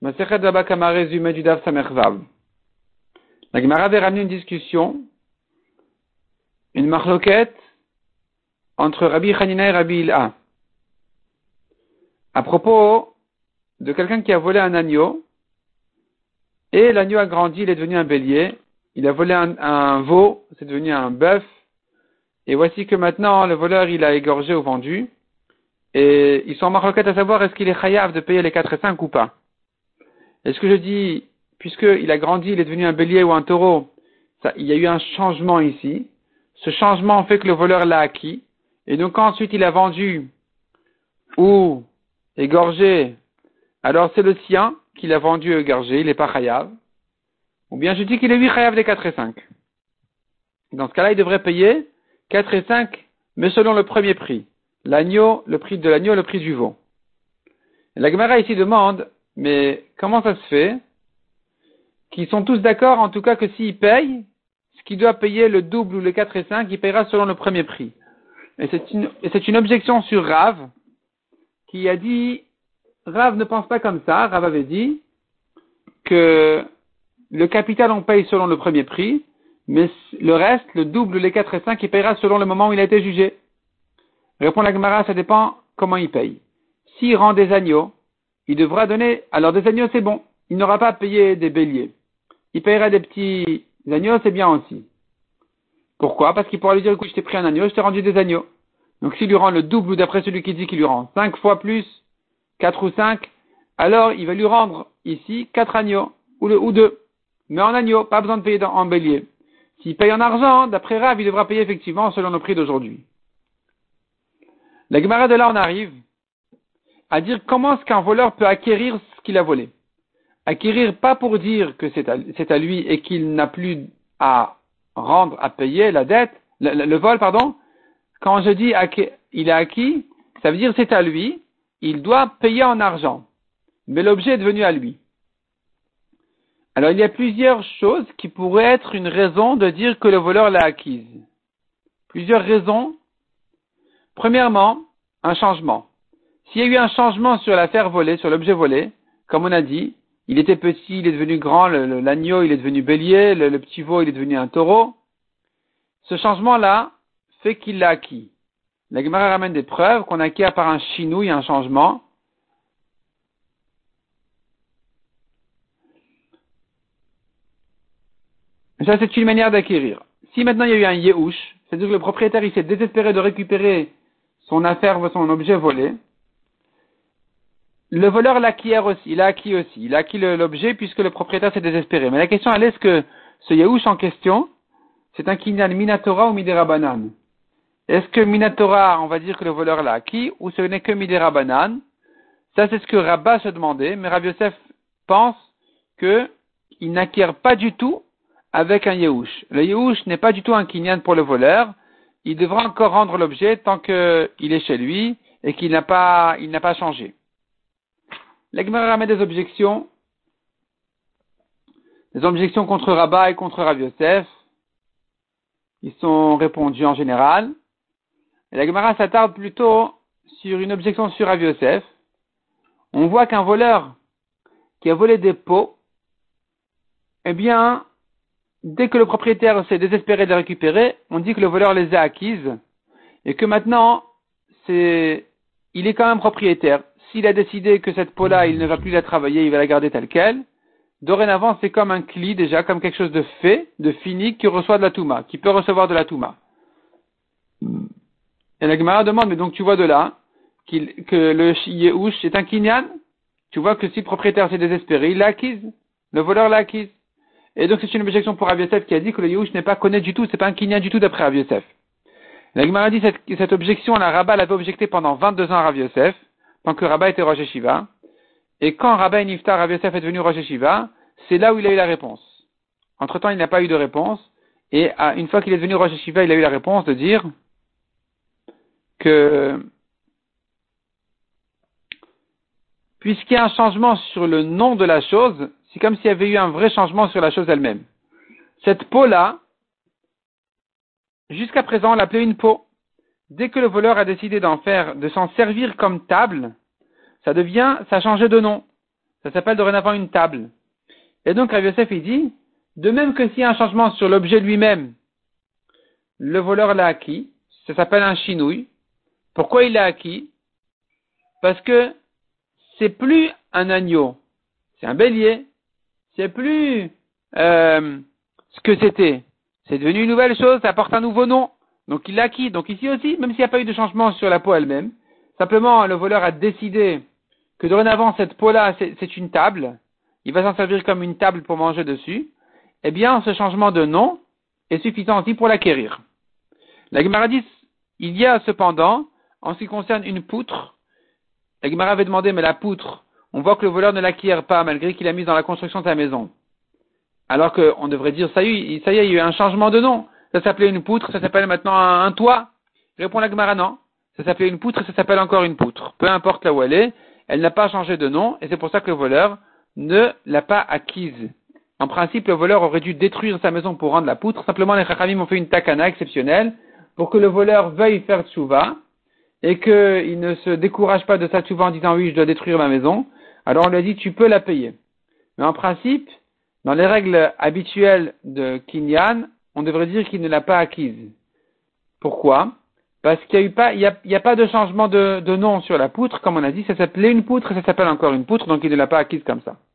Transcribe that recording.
Masechet Rabakama résumé du Samervav. La Gemara avait ramené une discussion, une marloquette entre Rabbi Hanina et Rabbi Ilha. À propos de quelqu'un qui a volé un agneau, et l'agneau a grandi, il est devenu un bélier, il a volé un, veau, c'est devenu un bœuf, et voici que maintenant le voleur il a égorgé ou vendu, et ils sont en marloquette à savoir est-ce qu'il est chayav de payer les 4 et 5 ou pas. Est-ce que je dis, puisqu'il a grandi, il est devenu un bélier ou un taureau, il y a eu un changement ici. Ce changement fait que le voleur l'a acquis. Et donc ensuite il a vendu ou égorgé, alors c'est le sien qu'il a vendu ou égorgé, il n'est pas chayav. Ou bien je dis qu'il est lui chayav des 4 et 5. Dans ce cas-là, il devrait payer 4 et 5, mais selon le premier prix. L'agneau, le prix de l'agneau, le prix du veau. la Gemara ici demande, mais comment ça se fait qu'ils sont tous d'accord, en tout cas, que s'il paye, ce qu'il doit payer le double ou le 4 et 5, il payera selon le premier prix. Et c'est une, une, objection sur Rav, qui a dit, Rav ne pense pas comme ça, Rav avait dit que le capital on paye selon le premier prix, mais le reste, le double, les 4 et 5, il payera selon le moment où il a été jugé. Répond la Gemara, ça dépend comment il paye. S'il rend des agneaux, il devra donner, alors des agneaux c'est bon, il n'aura pas à payer des béliers. Il payera des petits agneaux, c'est bien aussi. Pourquoi? Parce qu'il pourra lui dire, écoute, je t'ai pris un agneau, je t'ai rendu des agneaux. Donc s'il lui rend le double, ou d'après celui qui dit qu'il lui rend cinq fois plus, quatre ou cinq, alors il va lui rendre ici quatre agneaux, ou deux. Mais en agneau, pas besoin de payer en bélier. S'il paye en argent, d'après Rav, il devra payer effectivement selon le prix d'aujourd'hui. La Gemara de là, on arrive à dire comment est-ce qu'un voleur peut acquérir ce qu'il a volé. Acquérir pas pour dire que c'est à, lui et qu'il n'a plus à rendre, à payer la dette, le, vol, pardon. Quand je dis il a acquis, ça veut dire c'est à lui, il doit payer en argent. Mais l'objet est devenu à lui. Alors il y a plusieurs choses qui pourraient être une raison de dire que le voleur l'a acquise. Plusieurs raisons. Premièrement, un changement. S'il y a eu un changement sur l'affaire volée, sur l'objet volé, comme on a dit, il était petit, il est devenu grand, l'agneau, il est devenu bélier, le, petit veau, il est devenu un taureau. Ce changement-là fait qu'il l'a acquis. La Gemara ramène des preuves qu'on a acquis à part un chinouille, un changement. Ça, c'est une manière d'acquérir. Si maintenant il y a eu un yéhouch, c'est-à-dire que le propriétaire, il s'est désespéré de récupérer son affaire, son objet volé, le voleur l'acquiert aussi, il a acquis aussi, il a acquis l'objet puisque le propriétaire s'est désespéré. Mais la question elle est ce que ce Yahush en question, c'est un kinyan minatora ou midera banan? Est-ce que minatora, on va dire que le voleur l'a acquis, ou ce n'est que midera banan? Ça c'est ce que Rabba se demandait, mais Rabbi Yosef pense qu'il n'acquiert pas du tout avec un Yehush. Le Yehush n'est pas du tout un kinyan pour le voleur, il devra encore rendre l'objet tant qu'il est chez lui et qu'il n'a pas, il n'a pas changé. L'Agmara ramène des objections, des objections contre Rabat et contre Rav Yosef. Ils sont répondus en général. Et la s'attarde plutôt sur une objection sur Rav Yosef. On voit qu'un voleur qui a volé des pots, eh bien, dès que le propriétaire s'est désespéré de les récupérer, on dit que le voleur les a acquises et que maintenant, il est quand même propriétaire s'il a décidé que cette peau-là, il ne va plus la travailler, il va la garder telle qu'elle, dorénavant, c'est comme un cli déjà, comme quelque chose de fait, de fini, qui reçoit de la touma, qui peut recevoir de la touma. Et la demande, mais donc tu vois de là, que le Yehush est un kinyan, tu vois que si le propriétaire s'est désespéré, il l'a acquise, le voleur l'a acquise. Et donc c'est une objection pour Rav qui a dit que le Yehush n'est pas connu du tout, c'est pas un kinyan du tout d'après Rav La dit cette, cette objection, la Rabat l'avait objecté pendant 22 ans à Rav tant que Rabba était Roger Shiva. Et quand Rabba Niftar, Rav Yosef est devenu Roger Shiva, c'est là où il a eu la réponse. Entre temps, il n'a pas eu de réponse. Et une fois qu'il est devenu Roger Shiva, il a eu la réponse de dire que puisqu'il y a un changement sur le nom de la chose, c'est comme s'il y avait eu un vrai changement sur la chose elle-même. Cette peau-là, jusqu'à présent, on l'appelait une peau. Dès que le voleur a décidé d'en faire, de s'en servir comme table, ça devient, ça a changé de nom. ça s'appelle dorénavant une table. Et donc Rabbi Yosef il dit, de même que s'il y a un changement sur l'objet lui-même, le voleur l'a acquis, ça s'appelle un chinouille. Pourquoi il l'a acquis? Parce que c'est plus un agneau, c'est un bélier, c'est plus euh, ce que c'était. C'est devenu une nouvelle chose, ça porte un nouveau nom. Donc il l'a acquis. Donc ici aussi, même s'il n'y a pas eu de changement sur la peau elle-même, simplement le voleur a décidé que dorénavant cette peau-là, c'est une table, il va s'en servir comme une table pour manger dessus, eh bien ce changement de nom est suffisant aussi pour l'acquérir. La Gemara dit, il y a cependant, en ce qui concerne une poutre, la Gemara avait demandé, mais la poutre, on voit que le voleur ne l'acquiert pas malgré qu'il a mis dans la construction de sa maison. Alors qu'on devrait dire, ça y est, il y a eu un changement de nom. Ça s'appelait une poutre, ça s'appelle maintenant un, toit. Répond la Gemara, non. Ça s'appelait une poutre, ça s'appelle encore une poutre. Peu importe là où elle est, elle n'a pas changé de nom, et c'est pour ça que le voleur ne l'a pas acquise. En principe, le voleur aurait dû détruire sa maison pour rendre la poutre. Simplement, les Chachamim ont fait une takana exceptionnelle pour que le voleur veuille faire tchouva et qu'il ne se décourage pas de sa tchouva en disant oui, je dois détruire ma maison. Alors on lui a dit tu peux la payer. Mais en principe, dans les règles habituelles de Kinyan, on devrait dire qu'il ne l'a pas acquise. Pourquoi? Parce qu'il n'y a, pas, y a, pas de changement de, de, nom sur la poutre, comme on a dit, ça s'appelait une poutre ça s'appelle encore une poutre, donc il ne l'a pas acquise comme ça.